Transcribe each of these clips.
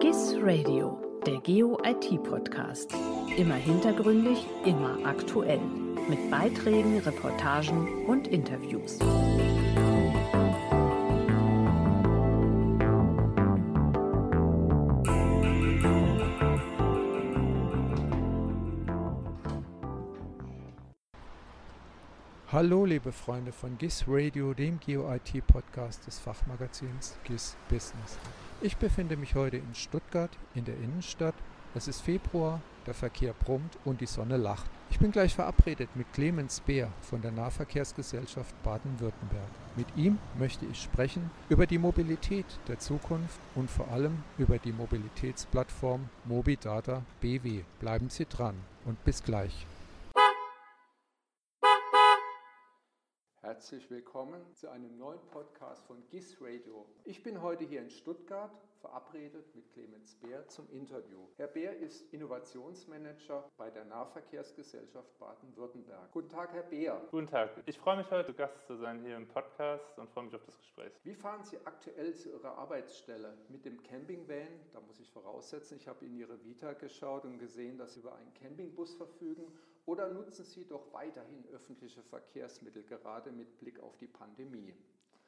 GIS Radio, der Geo-IT-Podcast. Immer hintergründig, immer aktuell. Mit Beiträgen, Reportagen und Interviews. Hallo liebe Freunde von GIS Radio, dem Geo-IT-Podcast des Fachmagazins GIS Business. Ich befinde mich heute in Stuttgart in der Innenstadt. Es ist Februar, der Verkehr brummt und die Sonne lacht. Ich bin gleich verabredet mit Clemens Beer von der Nahverkehrsgesellschaft Baden-Württemberg. Mit ihm möchte ich sprechen über die Mobilität der Zukunft und vor allem über die Mobilitätsplattform Mobidata BW. Bleiben Sie dran und bis gleich. Herzlich willkommen zu einem neuen Podcast von GIS Radio. Ich bin heute hier in Stuttgart verabredet mit Clemens Beer zum Interview. Herr Beer ist Innovationsmanager bei der Nahverkehrsgesellschaft Baden-Württemberg. Guten Tag, Herr Beer. Guten Tag. Ich freue mich heute Gast zu sein hier im Podcast und freue mich auf das Gespräch. Wie fahren Sie aktuell zu Ihrer Arbeitsstelle? Mit dem Campingvan? Da muss ich voraussetzen, ich habe in Ihre Vita geschaut und gesehen, dass Sie über einen Campingbus verfügen oder nutzen Sie doch weiterhin öffentliche Verkehrsmittel, gerade mit Blick auf die Pandemie?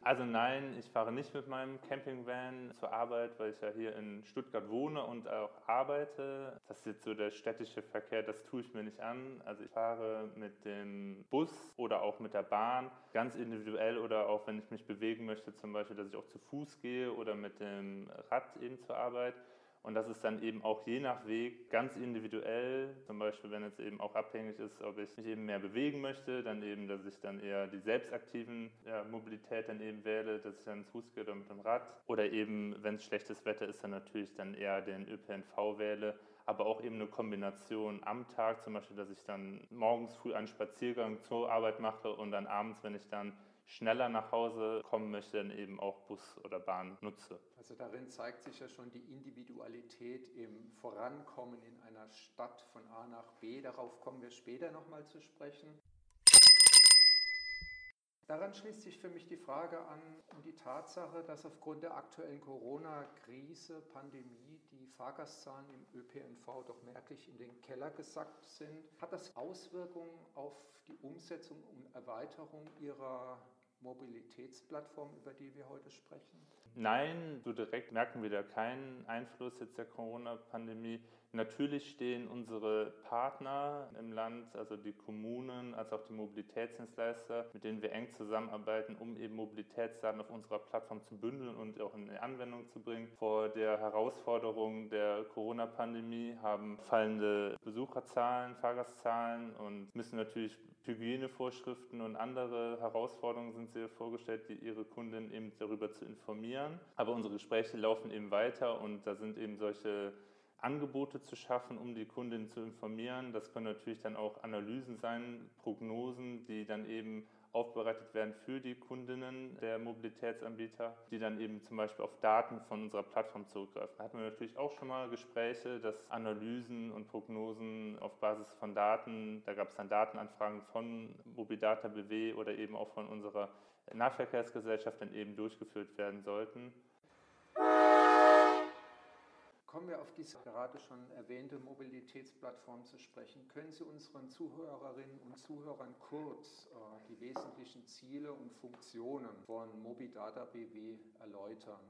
Also nein, ich fahre nicht mit meinem Campingvan zur Arbeit, weil ich ja hier in Stuttgart wohne und auch arbeite. Das ist jetzt so der städtische Verkehr, das tue ich mir nicht an. Also ich fahre mit dem Bus oder auch mit der Bahn, ganz individuell oder auch wenn ich mich bewegen möchte, zum Beispiel, dass ich auch zu Fuß gehe oder mit dem Rad eben zur Arbeit. Und das ist dann eben auch je nach Weg ganz individuell. Zum Beispiel, wenn es eben auch abhängig ist, ob ich mich eben mehr bewegen möchte, dann eben, dass ich dann eher die selbstaktiven ja, Mobilität dann eben wähle, dass ich dann zu Fuß gehe oder mit dem Rad. Oder eben, wenn es schlechtes Wetter ist, dann natürlich dann eher den ÖPNV wähle. Aber auch eben eine Kombination am Tag, zum Beispiel, dass ich dann morgens früh einen Spaziergang zur Arbeit mache und dann abends, wenn ich dann schneller nach Hause kommen möchte, dann eben auch Bus oder Bahn nutze. Also darin zeigt sich ja schon die Individualität im Vorankommen in einer Stadt von A nach B. Darauf kommen wir später nochmal zu sprechen. Daran schließt sich für mich die Frage an um die Tatsache, dass aufgrund der aktuellen Corona-Krise, Pandemie, die Fahrgastzahlen im ÖPNV doch merklich in den Keller gesackt sind. Hat das Auswirkungen auf die Umsetzung und Erweiterung Ihrer Mobilitätsplattform, über die wir heute sprechen? Nein, so direkt merken wir da keinen Einfluss jetzt der Corona-Pandemie. Natürlich stehen unsere Partner im Land, also die Kommunen, als auch die Mobilitätsdienstleister, mit denen wir eng zusammenarbeiten, um eben Mobilitätsdaten auf unserer Plattform zu bündeln und auch in Anwendung zu bringen. Vor der Herausforderung der Corona-Pandemie haben fallende Besucherzahlen, Fahrgastzahlen und müssen natürlich Hygienevorschriften und andere Herausforderungen sind sehr vorgestellt, die ihre Kunden eben darüber zu informieren. Aber unsere Gespräche laufen eben weiter und da sind eben solche Angebote zu schaffen, um die Kundinnen zu informieren. Das können natürlich dann auch Analysen sein, Prognosen, die dann eben aufbereitet werden für die Kundinnen der Mobilitätsanbieter, die dann eben zum Beispiel auf Daten von unserer Plattform zurückgreifen. Da hatten wir natürlich auch schon mal Gespräche, dass Analysen und Prognosen auf Basis von Daten, da gab es dann Datenanfragen von Mobidata BW oder eben auch von unserer Nahverkehrsgesellschaft dann eben durchgeführt werden sollten. Kommen wir auf diese gerade schon erwähnte Mobilitätsplattform zu sprechen. Können Sie unseren Zuhörerinnen und Zuhörern kurz äh, die wesentlichen Ziele und Funktionen von Mobidata BW erläutern?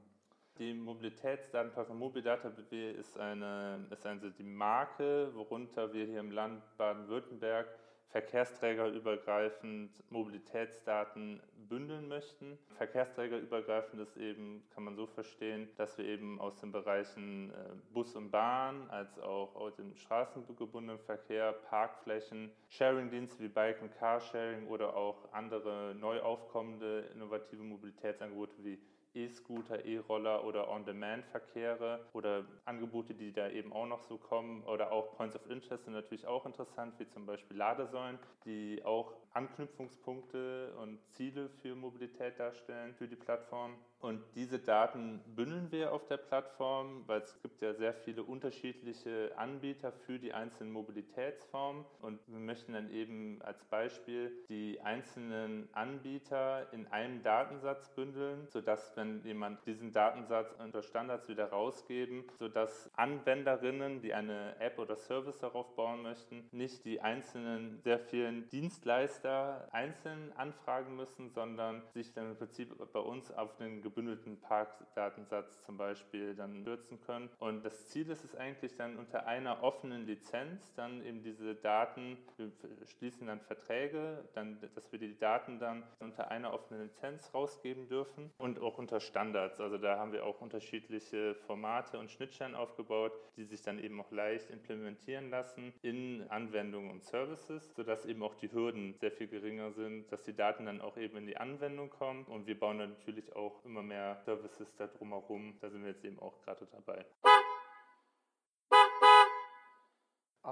Die Mobilitätsdatenplattform Mobidata BW ist, eine, ist also die Marke, worunter wir hier im Land Baden-Württemberg verkehrsträgerübergreifend Mobilitätsdaten bündeln möchten. Verkehrsträgerübergreifend ist eben, kann man so verstehen, dass wir eben aus den Bereichen äh, Bus und Bahn als auch aus dem straßengebundenen Verkehr, Parkflächen, Sharing-Dienste wie Bike- und Carsharing oder auch andere neu aufkommende innovative Mobilitätsangebote wie E-Scooter, E-Roller oder On-Demand-Verkehre oder Angebote, die da eben auch noch so kommen oder auch Points of Interest sind natürlich auch interessant, wie zum Beispiel Ladesäulen, die auch Anknüpfungspunkte und Ziele für Mobilität darstellen für die Plattform. Und diese Daten bündeln wir auf der Plattform, weil es gibt ja sehr viele unterschiedliche Anbieter für die einzelnen Mobilitätsformen. Und wir möchten dann eben als Beispiel die einzelnen Anbieter in einem Datensatz bündeln, sodass, wenn jemand diesen Datensatz unter Standards wieder rausgeben, sodass Anwenderinnen, die eine App oder Service darauf bauen möchten, nicht die einzelnen sehr vielen Dienstleister einzeln anfragen müssen, sondern sich dann im Prinzip bei uns auf den gebündelten Parkdatensatz zum Beispiel dann stürzen können. Und das Ziel ist es eigentlich dann unter einer offenen Lizenz dann eben diese Daten, wir schließen dann Verträge, dann, dass wir die Daten dann unter einer offenen Lizenz rausgeben dürfen und auch unter Standards. Also da haben wir auch unterschiedliche Formate und Schnittstellen aufgebaut, die sich dann eben auch leicht implementieren lassen in Anwendungen und Services, sodass eben auch die Hürden sehr viel geringer sind, dass die Daten dann auch eben in die Anwendung kommen und wir bauen dann natürlich auch immer mehr Services da drumherum. Da sind wir jetzt eben auch gerade dabei.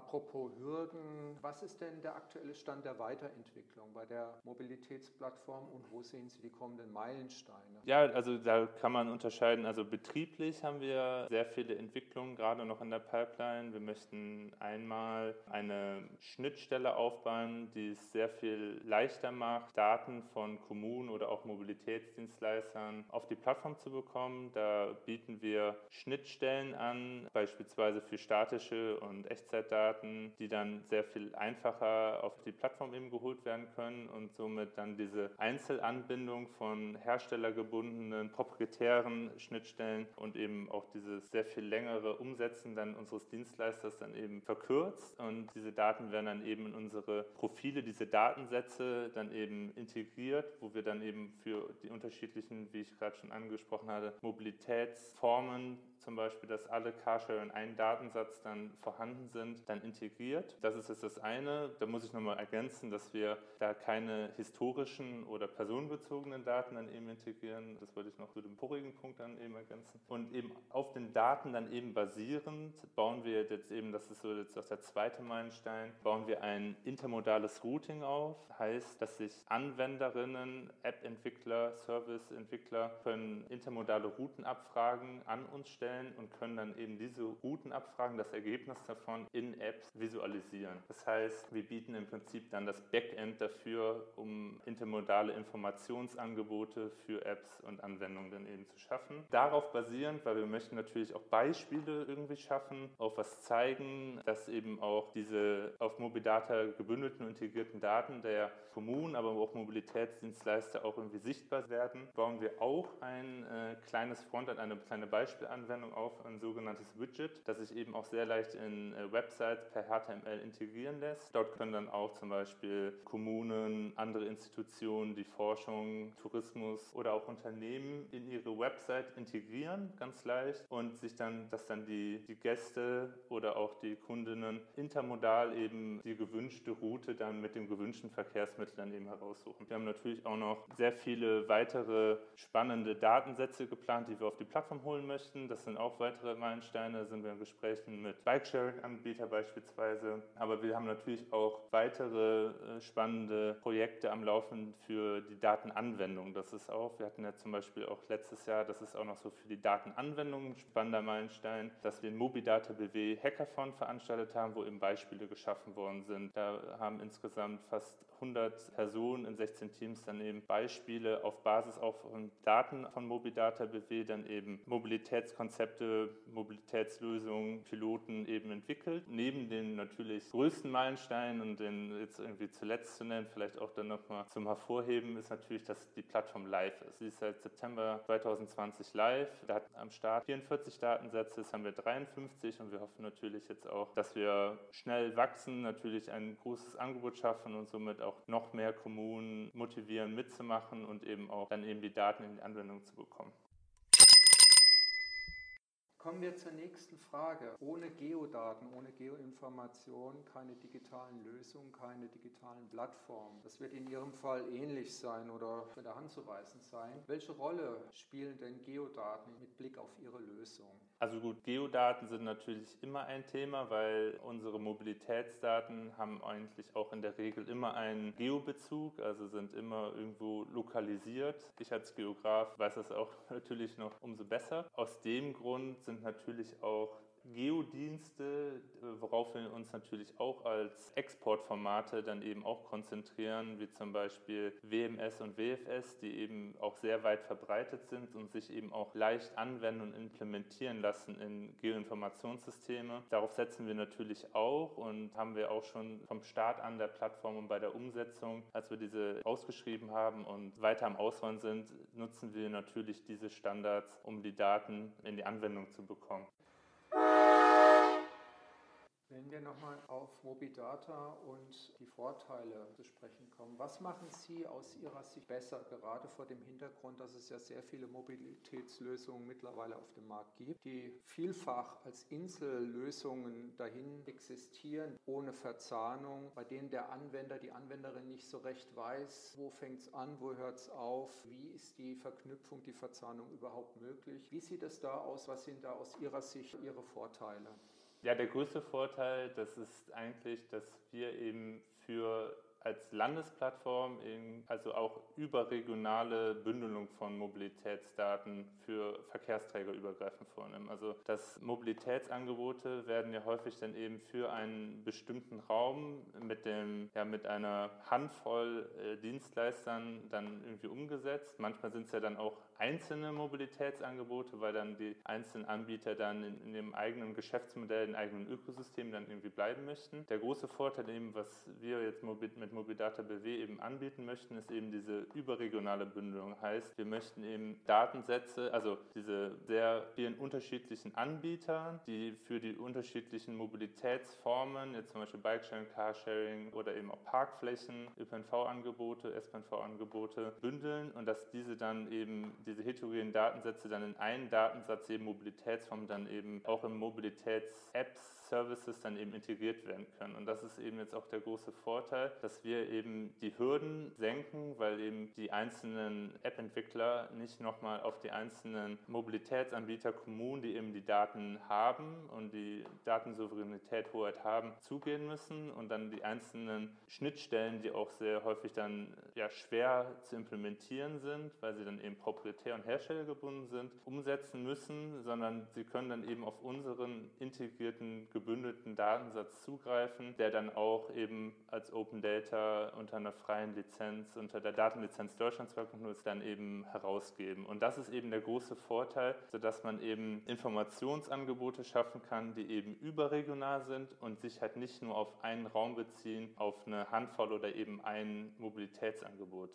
Apropos Hürden, was ist denn der aktuelle Stand der Weiterentwicklung bei der Mobilitätsplattform und wo sehen Sie die kommenden Meilensteine? Ja, also da kann man unterscheiden. Also betrieblich haben wir sehr viele Entwicklungen gerade noch in der Pipeline. Wir möchten einmal eine Schnittstelle aufbauen, die es sehr viel leichter macht, Daten von Kommunen oder auch Mobilitätsdienstleistern auf die Plattform zu bekommen. Da bieten wir Schnittstellen an, beispielsweise für statische und Echtzeitdaten Daten, die dann sehr viel einfacher auf die Plattform eben geholt werden können und somit dann diese Einzelanbindung von herstellergebundenen proprietären Schnittstellen und eben auch dieses sehr viel längere Umsetzen dann unseres Dienstleisters dann eben verkürzt. Und diese Daten werden dann eben in unsere Profile, diese Datensätze dann eben integriert, wo wir dann eben für die unterschiedlichen, wie ich gerade schon angesprochen hatte, Mobilitätsformen zum Beispiel, dass alle Carsharing in einem Datensatz dann vorhanden sind, dann integriert. Das ist jetzt das eine. Da muss ich nochmal ergänzen, dass wir da keine historischen oder personenbezogenen Daten dann eben integrieren. Das wollte ich noch zu dem vorigen Punkt dann eben ergänzen. Und eben auf den Daten dann eben basierend bauen wir jetzt eben, das ist so jetzt auch der zweite Meilenstein, bauen wir ein intermodales Routing auf. Heißt, dass sich Anwenderinnen, App-Entwickler, Service-Entwickler können intermodale Routenabfragen an uns stellen und können dann eben diese Routen abfragen, das Ergebnis davon in Apps visualisieren. Das heißt, wir bieten im Prinzip dann das Backend dafür, um intermodale Informationsangebote für Apps und Anwendungen dann eben zu schaffen. Darauf basierend, weil wir möchten natürlich auch Beispiele irgendwie schaffen, auf was zeigen, dass eben auch diese auf Mobidata gebündelten und integrierten Daten der Kommunen, aber auch Mobilitätsdienstleister auch irgendwie sichtbar werden, bauen wir auch ein äh, kleines Frontend, eine kleine Beispielanwendung Anwendung auf ein sogenanntes Widget, das sich eben auch sehr leicht in äh, Websites per HTML integrieren lässt. Dort können dann auch zum Beispiel Kommunen, andere Institutionen, die Forschung, Tourismus oder auch Unternehmen in ihre Website integrieren, ganz leicht und sich dann, dass dann die, die Gäste oder auch die Kundinnen intermodal eben die gewünschte Route dann mit dem gewünschten Verkehrsmittel dann eben heraussuchen. Wir haben natürlich auch noch sehr viele weitere spannende Datensätze geplant, die wir auf die Plattform holen möchten. Das sind auch weitere Meilensteine, sind wir in Gesprächen mit Bikesharing-Anbietern beispielsweise. Aber wir haben natürlich auch weitere äh, spannende Projekte am Laufen für die Datenanwendung. Das ist auch, wir hatten ja zum Beispiel auch letztes Jahr, das ist auch noch so für die Datenanwendung ein spannender Meilenstein, dass wir den Mobidata BW Hackathon veranstaltet haben, wo eben Beispiele geschaffen worden sind. Da haben insgesamt fast 100 Personen in 16 Teams dann eben Beispiele auf Basis auch von Daten von Mobidata BW dann eben Mobilitätskonzepte Konzepte, Mobilitätslösungen, Piloten eben entwickelt. Neben den natürlich größten Meilensteinen und den jetzt irgendwie zuletzt zu nennen, vielleicht auch dann nochmal zum Hervorheben, ist natürlich, dass die Plattform live ist. Sie ist seit September 2020 live. Da hat am Start 44 Datensätze, jetzt haben wir 53 und wir hoffen natürlich jetzt auch, dass wir schnell wachsen, natürlich ein großes Angebot schaffen und somit auch noch mehr Kommunen motivieren mitzumachen und eben auch dann eben die Daten in die Anwendung zu bekommen. Kommen wir zur nächsten Frage. Ohne Geodaten, ohne Geoinformation keine digitalen Lösungen, keine digitalen Plattformen. Das wird in Ihrem Fall ähnlich sein oder mit der Hand zu weisen sein. Welche Rolle spielen denn Geodaten mit Blick auf Ihre Lösung? Also gut, Geodaten sind natürlich immer ein Thema, weil unsere Mobilitätsdaten haben eigentlich auch in der Regel immer einen Geobezug, also sind immer irgendwo lokalisiert. Ich als Geograf weiß das auch natürlich noch umso besser. Aus dem Grund sind sind natürlich auch Geodienste, worauf wir uns natürlich auch als Exportformate dann eben auch konzentrieren, wie zum Beispiel WMS und WFS, die eben auch sehr weit verbreitet sind und sich eben auch leicht anwenden und implementieren lassen in Geoinformationssysteme. Darauf setzen wir natürlich auch und haben wir auch schon vom Start an der Plattform und bei der Umsetzung, als wir diese ausgeschrieben haben und weiter am Ausrollen sind, nutzen wir natürlich diese Standards, um die Daten in die Anwendung zu bekommen. Bye. Wenn wir nochmal auf Mobidata und die Vorteile zu sprechen kommen, was machen Sie aus Ihrer Sicht besser, gerade vor dem Hintergrund, dass es ja sehr viele Mobilitätslösungen mittlerweile auf dem Markt gibt, die vielfach als Insellösungen dahin existieren, ohne Verzahnung, bei denen der Anwender, die Anwenderin nicht so recht weiß, wo fängt es an, wo hört es auf, wie ist die Verknüpfung, die Verzahnung überhaupt möglich? Wie sieht es da aus? Was sind da aus Ihrer Sicht Ihre Vorteile? Ja, der größte Vorteil, das ist eigentlich, dass wir eben für als Landesplattform also auch überregionale Bündelung von Mobilitätsdaten für Verkehrsträger übergreifend vornehmen. Also dass Mobilitätsangebote werden ja häufig dann eben für einen bestimmten Raum mit dem ja mit einer Handvoll äh, Dienstleistern dann irgendwie umgesetzt. Manchmal sind es ja dann auch einzelne Mobilitätsangebote, weil dann die einzelnen Anbieter dann in, in dem eigenen Geschäftsmodell, in eigenen Ökosystem dann irgendwie bleiben möchten. Der große Vorteil eben, was wir jetzt mit Mobidata BW eben anbieten möchten, ist eben diese überregionale Bündelung. Heißt, wir möchten eben Datensätze, also diese sehr vielen unterschiedlichen Anbieter, die für die unterschiedlichen Mobilitätsformen, jetzt zum Beispiel Bikesharing, Carsharing oder eben auch Parkflächen, ÖPNV-Angebote, SPNV-Angebote bündeln und dass diese dann eben die diese heterogenen Datensätze dann in einen Datensatz eben Mobilitätsform dann eben auch in Mobilitäts-Apps Services dann eben integriert werden können. Und das ist eben jetzt auch der große Vorteil, dass wir eben die Hürden senken, weil eben die einzelnen App-Entwickler nicht nochmal auf die einzelnen Mobilitätsanbieter, Kommunen, die eben die Daten haben und die Datensouveränität, Hoheit haben, zugehen müssen und dann die einzelnen Schnittstellen, die auch sehr häufig dann ja schwer zu implementieren sind, weil sie dann eben proprietär und herstellergebunden sind, umsetzen müssen, sondern sie können dann eben auf unseren integrierten gebündelten Datensatz zugreifen, der dann auch eben als Open Data unter einer freien Lizenz, unter der Datenlizenz Deutschland 2.0 dann eben herausgeben. Und das ist eben der große Vorteil, sodass man eben Informationsangebote schaffen kann, die eben überregional sind und sich halt nicht nur auf einen Raum beziehen, auf eine Handvoll oder eben ein Mobilitätsangebot.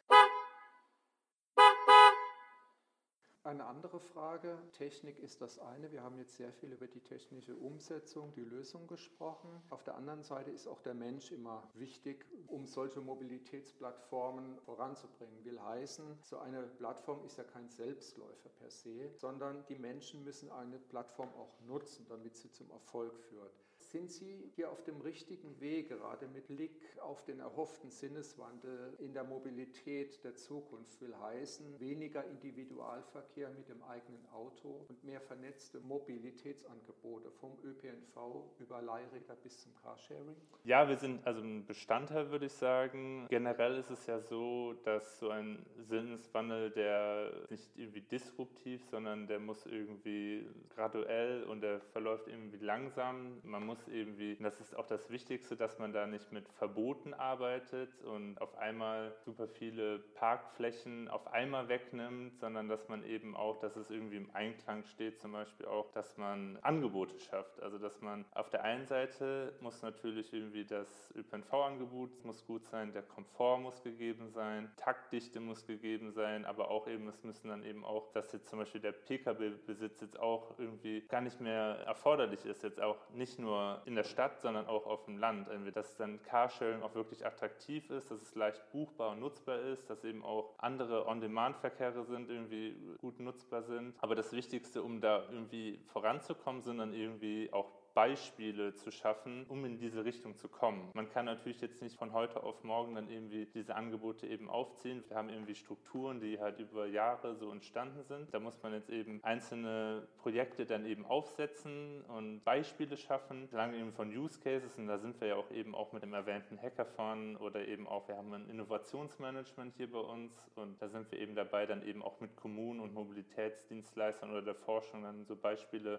Eine andere Frage, Technik ist das eine. Wir haben jetzt sehr viel über die technische Umsetzung, die Lösung gesprochen. Auf der anderen Seite ist auch der Mensch immer wichtig, um solche Mobilitätsplattformen voranzubringen. Will heißen, so eine Plattform ist ja kein Selbstläufer per se, sondern die Menschen müssen eine Plattform auch nutzen, damit sie zum Erfolg führt. Sind Sie hier auf dem richtigen Weg, gerade mit Blick auf den erhofften Sinneswandel in der Mobilität der Zukunft? Will heißen, weniger Individualverkehr mit dem eigenen Auto und mehr vernetzte Mobilitätsangebote vom ÖPNV über Leihräder bis zum Carsharing? Ja, wir sind also ein Bestandteil, würde ich sagen. Generell ist es ja so, dass so ein Sinneswandel, der nicht irgendwie disruptiv, sondern der muss irgendwie graduell und der verläuft irgendwie langsam. Man muss muss irgendwie, das ist auch das Wichtigste, dass man da nicht mit Verboten arbeitet und auf einmal super viele Parkflächen auf einmal wegnimmt, sondern dass man eben auch, dass es irgendwie im Einklang steht, zum Beispiel auch, dass man Angebote schafft. Also dass man auf der einen Seite muss natürlich irgendwie das ÖPNV-Angebot muss gut sein, der Komfort muss gegeben sein, Taktdichte muss gegeben sein, aber auch eben, es müssen dann eben auch, dass jetzt zum Beispiel der Pkw-Besitz jetzt auch irgendwie gar nicht mehr erforderlich ist, jetzt auch nicht nur in der Stadt, sondern auch auf dem Land. Dass dann Carsharing auch wirklich attraktiv ist, dass es leicht buchbar und nutzbar ist, dass eben auch andere On-Demand-Verkehre sind, irgendwie gut nutzbar sind. Aber das Wichtigste, um da irgendwie voranzukommen, sind dann irgendwie auch Beispiele zu schaffen, um in diese Richtung zu kommen. Man kann natürlich jetzt nicht von heute auf morgen dann irgendwie diese Angebote eben aufziehen. Wir haben irgendwie Strukturen, die halt über Jahre so entstanden sind. Da muss man jetzt eben einzelne Projekte dann eben aufsetzen und Beispiele schaffen, lange eben von Use Cases. Und da sind wir ja auch eben auch mit dem erwähnten Hackathon oder eben auch, wir haben ein Innovationsmanagement hier bei uns und da sind wir eben dabei, dann eben auch mit Kommunen und Mobilitätsdienstleistern oder der Forschung dann so Beispiele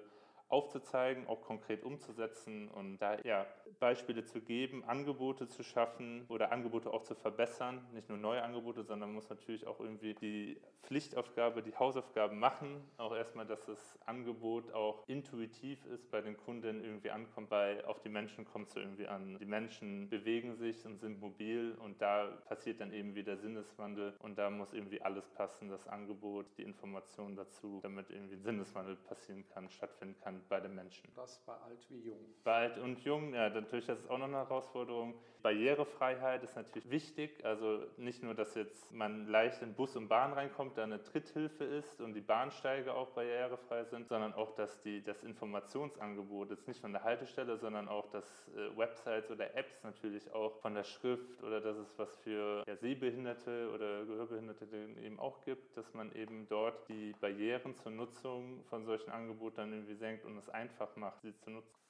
aufzuzeigen, auch konkret umzusetzen und da ja, Beispiele zu geben, Angebote zu schaffen oder Angebote auch zu verbessern. Nicht nur neue Angebote, sondern man muss natürlich auch irgendwie die Pflichtaufgabe, die Hausaufgaben machen. Auch erstmal, dass das Angebot auch intuitiv ist, bei den Kunden irgendwie ankommt, weil auf die Menschen kommt es irgendwie an. Die Menschen bewegen sich und sind mobil und da passiert dann eben wieder Sinneswandel und da muss irgendwie alles passen, das Angebot, die Informationen dazu, damit irgendwie ein Sinneswandel passieren kann, stattfinden kann bei den Menschen. Das bei alt wie jung. Bei alt und jung, ja, natürlich, das ist auch noch eine Herausforderung. Barrierefreiheit ist natürlich wichtig. Also nicht nur, dass jetzt man leicht in Bus und Bahn reinkommt, da eine Tritthilfe ist und die Bahnsteige auch barrierefrei sind, sondern auch, dass die, das Informationsangebot jetzt nicht von der Haltestelle, sondern auch, dass äh, Websites oder Apps natürlich auch von der Schrift oder dass es was für ja, Sehbehinderte oder Gehörbehinderte eben auch gibt, dass man eben dort die Barrieren zur Nutzung von solchen Angeboten dann irgendwie senkt und es einfach macht, sie zu nutzen.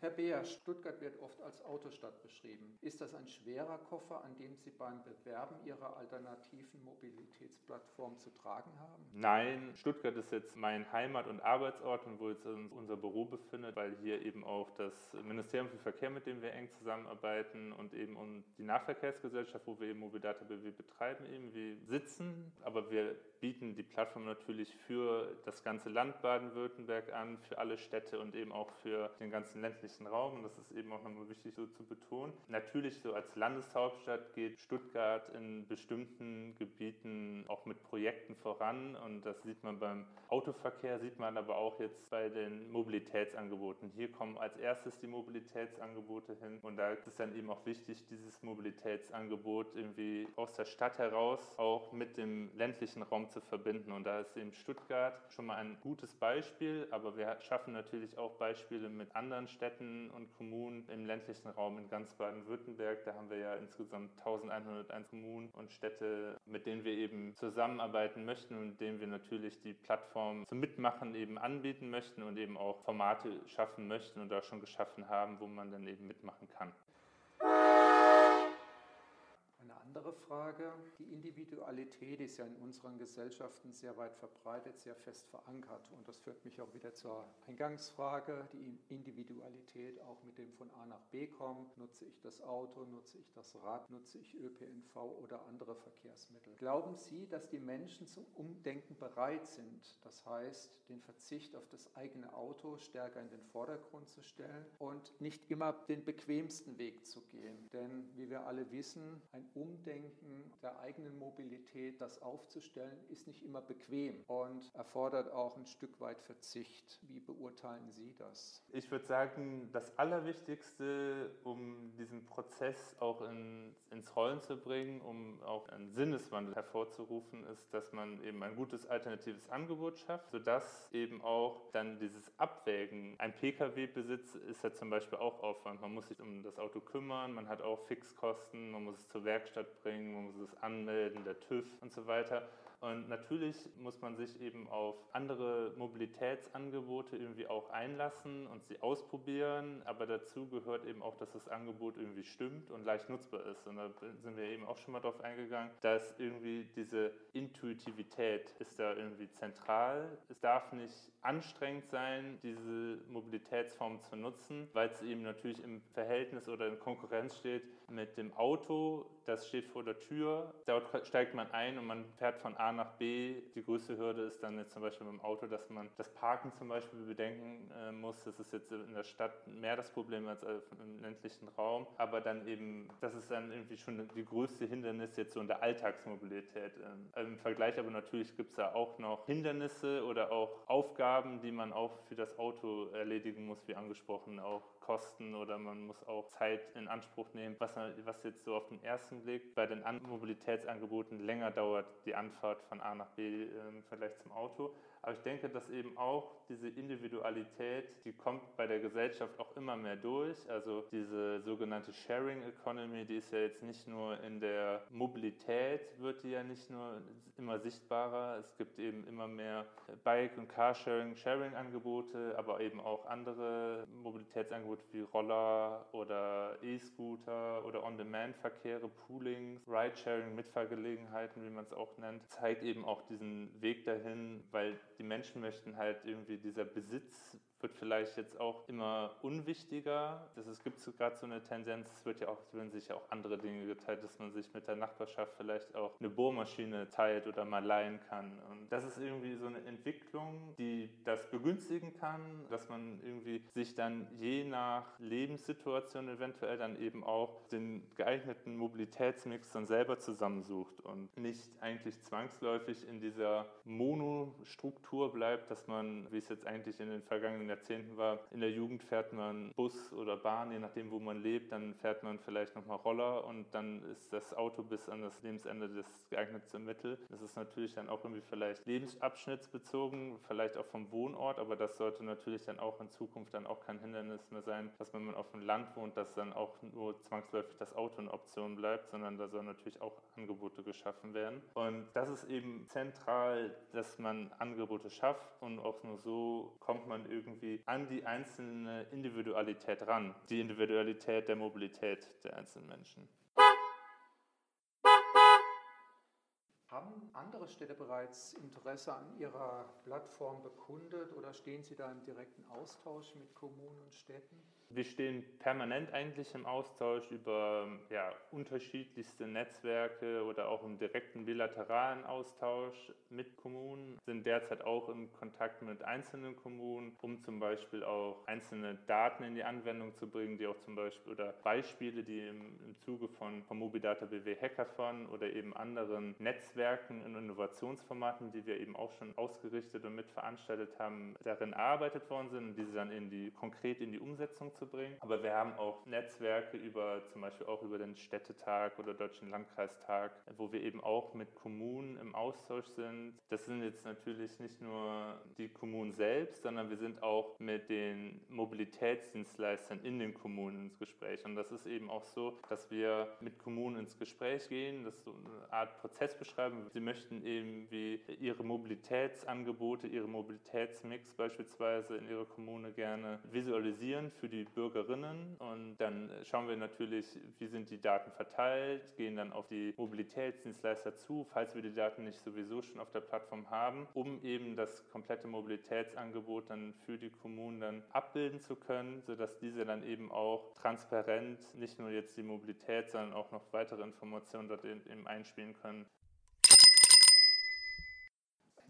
Herr Beer, Stuttgart wird oft als Autostadt beschrieben. Ist das ein schwerer Koffer, an dem Sie beim Bewerben Ihrer alternativen Mobilitätsplattform zu tragen haben? Nein, Stuttgart ist jetzt mein Heimat- und Arbeitsort und wo jetzt unser Büro befindet, weil hier eben auch das Ministerium für Verkehr, mit dem wir eng zusammenarbeiten und eben die Nahverkehrsgesellschaft, wo wir eben Mobidata BW betreiben, eben wir sitzen. Aber wir bieten die Plattform natürlich für das ganze Land Baden-Württemberg an, für alle Städte und eben auch für den ganzen ländlichen ländlichen Raum und das ist eben auch nochmal wichtig so zu betonen. Natürlich so als Landeshauptstadt geht Stuttgart in bestimmten Gebieten auch mit Projekten voran und das sieht man beim Autoverkehr, sieht man aber auch jetzt bei den Mobilitätsangeboten. Hier kommen als erstes die Mobilitätsangebote hin und da ist es dann eben auch wichtig, dieses Mobilitätsangebot irgendwie aus der Stadt heraus auch mit dem ländlichen Raum zu verbinden und da ist eben Stuttgart schon mal ein gutes Beispiel, aber wir schaffen natürlich auch Beispiele mit anderen Städten, Städten und Kommunen im ländlichen Raum in ganz Baden-Württemberg. Da haben wir ja insgesamt 1101 Kommunen und Städte, mit denen wir eben zusammenarbeiten möchten und denen wir natürlich die Plattform zum Mitmachen eben anbieten möchten und eben auch Formate schaffen möchten und auch schon geschaffen haben, wo man dann eben mitmachen kann andere Frage. Die Individualität ist ja in unseren Gesellschaften sehr weit verbreitet, sehr fest verankert. Und das führt mich auch wieder zur Eingangsfrage. Die Individualität auch mit dem von A nach B kommen. Nutze ich das Auto, nutze ich das Rad, nutze ich ÖPNV oder andere Verkehrsmittel? Glauben Sie, dass die Menschen zum Umdenken bereit sind? Das heißt, den Verzicht auf das eigene Auto stärker in den Vordergrund zu stellen und nicht immer den bequemsten Weg zu gehen. Denn wie wir alle wissen, ein Umdenken Umdenken der eigenen Mobilität, das aufzustellen, ist nicht immer bequem und erfordert auch ein Stück weit Verzicht. Wie beurteilen Sie das? Ich würde sagen, das Allerwichtigste, um diesen Prozess auch in, ins Rollen zu bringen, um auch einen Sinneswandel hervorzurufen, ist, dass man eben ein gutes alternatives Angebot schafft, sodass eben auch dann dieses Abwägen, ein Pkw-Besitz ist ja zum Beispiel auch Aufwand. Man muss sich um das Auto kümmern, man hat auch Fixkosten, man muss es zur Werkstatt bringen, man muss es anmelden, der TÜV und so weiter. Und natürlich muss man sich eben auf andere Mobilitätsangebote irgendwie auch einlassen und sie ausprobieren. Aber dazu gehört eben auch, dass das Angebot irgendwie stimmt und leicht nutzbar ist. Und da sind wir eben auch schon mal drauf eingegangen, dass irgendwie diese Intuitivität ist da irgendwie zentral. Es darf nicht anstrengend sein, diese Mobilitätsform zu nutzen, weil es eben natürlich im Verhältnis oder in Konkurrenz steht mit dem Auto. Das steht vor der Tür. Dort steigt man ein und man fährt von A Nach B. Die größte Hürde ist dann jetzt zum Beispiel beim Auto, dass man das Parken zum Beispiel bedenken äh, muss. Das ist jetzt in der Stadt mehr das Problem als im ländlichen Raum. Aber dann eben, das ist dann irgendwie schon die größte Hindernis jetzt so in der Alltagsmobilität. Ähm, Im Vergleich aber natürlich gibt es da auch noch Hindernisse oder auch Aufgaben, die man auch für das Auto erledigen muss, wie angesprochen, auch Kosten oder man muss auch Zeit in Anspruch nehmen, was, was jetzt so auf den ersten Blick bei den Mobilitätsangeboten länger dauert, die Anfahrt von A nach B im Vergleich zum Auto. Aber ich denke, dass eben auch diese Individualität, die kommt bei der Gesellschaft auch immer mehr durch. Also diese sogenannte Sharing Economy, die ist ja jetzt nicht nur in der Mobilität, wird die ja nicht nur immer sichtbarer. Es gibt eben immer mehr Bike- und Carsharing, Sharing-Angebote, aber eben auch andere Mobilitätsangebote wie Roller oder E-Scooter oder On-Demand-Verkehre, Poolings, Ridesharing, Mitfahrgelegenheiten, wie man es auch nennt, zeigt eben auch diesen Weg dahin, weil die Menschen möchten halt irgendwie dieser Besitz wird vielleicht jetzt auch immer unwichtiger. Das, es gibt gerade so eine Tendenz, es wird ja auch, werden sich ja auch andere Dinge geteilt, dass man sich mit der Nachbarschaft vielleicht auch eine Bohrmaschine teilt oder mal leihen kann. Und das ist irgendwie so eine Entwicklung, die das begünstigen kann, dass man irgendwie sich dann je nach Lebenssituation eventuell dann eben auch den geeigneten Mobilitätsmix dann selber zusammensucht und nicht eigentlich zwangsläufig in dieser Monostruktur bleibt, dass man, wie es jetzt eigentlich in den vergangenen Jahrzehnten war, in der Jugend fährt man Bus oder Bahn, je nachdem, wo man lebt, dann fährt man vielleicht nochmal Roller und dann ist das Auto bis an das Lebensende das geeignetste Mittel. Das ist natürlich dann auch irgendwie vielleicht lebensabschnittsbezogen, vielleicht auch vom Wohnort, aber das sollte natürlich dann auch in Zukunft dann auch kein Hindernis mehr sein, dass wenn man auf dem Land wohnt, dass dann auch nur zwangsläufig das Auto eine Option bleibt, sondern da sollen natürlich auch Angebote geschaffen werden. Und das ist eben zentral, dass man Angebote schafft und auch nur so kommt man irgendwie irgendwie an die einzelne Individualität ran, die Individualität der Mobilität der einzelnen Menschen. Haben andere Städte bereits Interesse an Ihrer Plattform bekundet oder stehen Sie da im direkten Austausch mit Kommunen und Städten? Wir stehen permanent eigentlich im Austausch über ja, unterschiedlichste Netzwerke oder auch im direkten bilateralen Austausch mit Kommunen, sind derzeit auch im Kontakt mit einzelnen Kommunen, um zum Beispiel auch einzelne Daten in die Anwendung zu bringen, die auch zum Beispiel oder Beispiele, die im, im Zuge von, von Mobidata BW Hackathon oder eben anderen Netzwerken und Innovationsformaten, die wir eben auch schon ausgerichtet und mitveranstaltet haben, darin erarbeitet worden sind und diese dann in die, konkret in die Umsetzung zu bringen. Aber wir haben auch Netzwerke über zum Beispiel auch über den Städtetag oder Deutschen Landkreistag, wo wir eben auch mit Kommunen im Austausch sind. Das sind jetzt natürlich nicht nur die Kommunen selbst, sondern wir sind auch mit den Mobilitätsdienstleistern in den Kommunen ins Gespräch. Und das ist eben auch so, dass wir mit Kommunen ins Gespräch gehen, das so eine Art Prozess beschreiben. Sie möchten eben wie ihre Mobilitätsangebote, ihre Mobilitätsmix beispielsweise in ihrer Kommune gerne visualisieren für die Bürgerinnen und dann schauen wir natürlich, wie sind die Daten verteilt, gehen dann auf die Mobilitätsdienstleister zu, falls wir die Daten nicht sowieso schon auf der Plattform haben, um eben das komplette Mobilitätsangebot dann für die Kommunen dann abbilden zu können, sodass diese dann eben auch transparent nicht nur jetzt die Mobilität, sondern auch noch weitere Informationen dort eben einspielen können.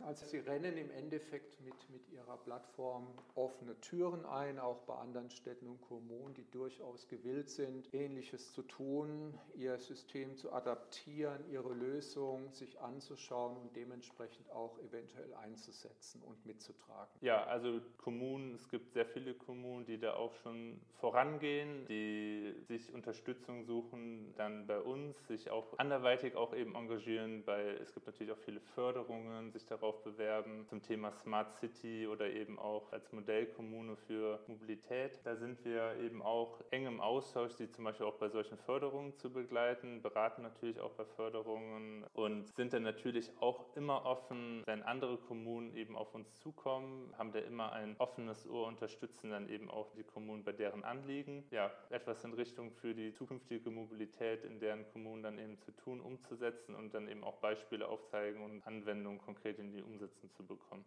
Also Sie rennen im Endeffekt mit, mit Ihrer Plattform offene Türen ein, auch bei anderen Städten und Kommunen, die durchaus gewillt sind, Ähnliches zu tun, ihr System zu adaptieren, ihre Lösung sich anzuschauen und dementsprechend auch eventuell einzusetzen und mitzutragen. Ja, also Kommunen, es gibt sehr viele Kommunen, die da auch schon vorangehen, die sich Unterstützung suchen, dann bei uns, sich auch anderweitig auch eben engagieren, weil es gibt natürlich auch viele Förderungen, sich darauf drauf bewerben zum Thema Smart City oder eben auch als Modellkommune für Mobilität. Da sind wir eben auch eng im Austausch, die zum Beispiel auch bei solchen Förderungen zu begleiten, beraten natürlich auch bei Förderungen und sind dann natürlich auch immer offen, wenn andere Kommunen eben auf uns zukommen, haben da immer ein offenes Ohr, unterstützen dann eben auch die Kommunen bei deren Anliegen. Ja, etwas in Richtung für die zukünftige Mobilität in deren Kommunen dann eben zu tun, umzusetzen und dann eben auch Beispiele aufzeigen und Anwendungen konkret in die irgendwie umsetzen zu bekommen.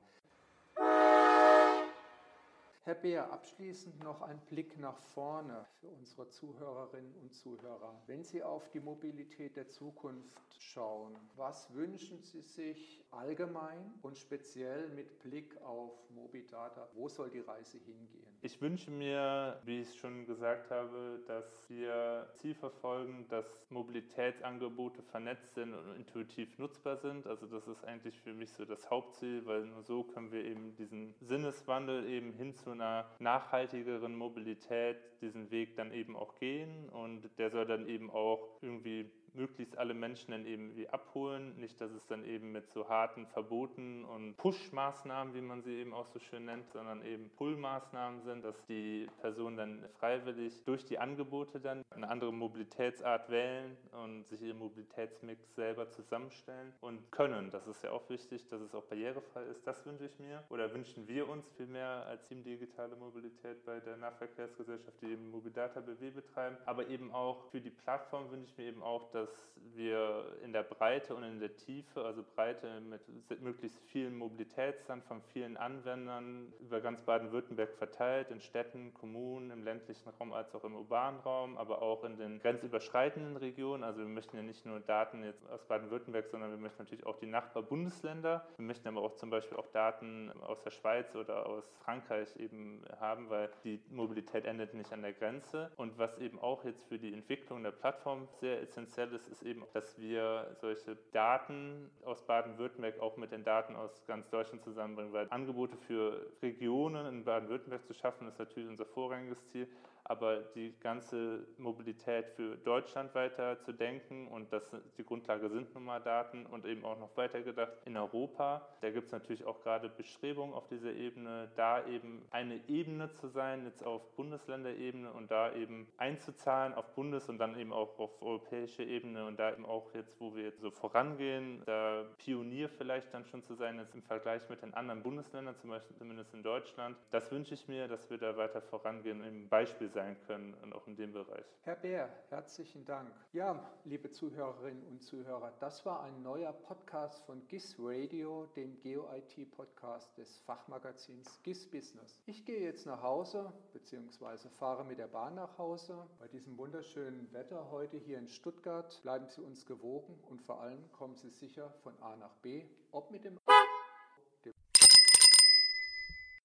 Herr Beer, abschließend noch ein Blick nach vorne für unsere Zuhörerinnen und Zuhörer. Wenn Sie auf die Mobilität der Zukunft schauen, was wünschen Sie sich allgemein und speziell mit Blick auf Mobidata? Wo soll die Reise hingehen? Ich wünsche mir, wie ich schon gesagt habe, dass wir Ziel verfolgen, dass Mobilitätsangebote vernetzt sind und intuitiv nutzbar sind. Also das ist eigentlich für mich so das Hauptziel, weil nur so können wir eben diesen Sinneswandel eben hin zu einer nachhaltigeren Mobilität diesen Weg dann eben auch gehen und der soll dann eben auch irgendwie möglichst alle Menschen dann eben wie abholen. Nicht, dass es dann eben mit so harten Verboten und Push-Maßnahmen, wie man sie eben auch so schön nennt, sondern eben Pull-Maßnahmen sind, dass die Personen dann freiwillig durch die Angebote dann eine andere Mobilitätsart wählen und sich ihren Mobilitätsmix selber zusammenstellen und können. Das ist ja auch wichtig, dass es auch barrierefrei ist. Das wünsche ich mir oder wünschen wir uns vielmehr als Team Digitale Mobilität bei der Nahverkehrsgesellschaft, die eben Mobidata BW betreiben. Aber eben auch für die Plattform wünsche ich mir eben auch, dass dass wir in der Breite und in der Tiefe, also Breite mit möglichst vielen Mobilitätsstand von vielen Anwendern über ganz Baden-Württemberg verteilt, in Städten, Kommunen, im ländlichen Raum als auch im urbanen Raum, aber auch in den grenzüberschreitenden Regionen. Also wir möchten ja nicht nur Daten jetzt aus Baden-Württemberg, sondern wir möchten natürlich auch die Nachbarbundesländer. Wir möchten aber auch zum Beispiel auch Daten aus der Schweiz oder aus Frankreich eben haben, weil die Mobilität endet nicht an der Grenze. Und was eben auch jetzt für die Entwicklung der Plattform sehr essentiell ist, ist eben, dass wir solche Daten aus Baden-Württemberg auch mit den Daten aus ganz Deutschland zusammenbringen, weil Angebote für Regionen in Baden-Württemberg zu schaffen, ist natürlich unser vorrangiges Ziel aber die ganze Mobilität für Deutschland weiter zu denken und das die Grundlage sind nun mal Daten und eben auch noch weiter gedacht in Europa. Da gibt es natürlich auch gerade Bestrebungen auf dieser Ebene, da eben eine Ebene zu sein, jetzt auf Bundesländerebene und da eben einzuzahlen auf Bundes- und dann eben auch auf europäische Ebene und da eben auch jetzt, wo wir jetzt so vorangehen, da Pionier vielleicht dann schon zu sein, jetzt im Vergleich mit den anderen Bundesländern, zum Beispiel zumindest in Deutschland. Das wünsche ich mir, dass wir da weiter vorangehen, im Beispiel sein können und auch in dem Bereich. Herr Bär, herzlichen Dank. Ja, liebe Zuhörerinnen und Zuhörer, das war ein neuer Podcast von GIS Radio, dem Geo-IT-Podcast des Fachmagazins GIS Business. Ich gehe jetzt nach Hause bzw. fahre mit der Bahn nach Hause. Bei diesem wunderschönen Wetter heute hier in Stuttgart bleiben Sie uns gewogen und vor allem kommen Sie sicher von A nach B, ob mit dem,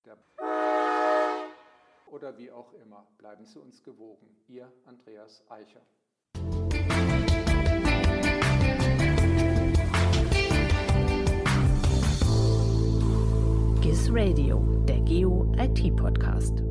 der oder wie auch immer. Bleiben Sie uns gewogen. Ihr Andreas Eicher. GIS Radio, der Geo IT Podcast.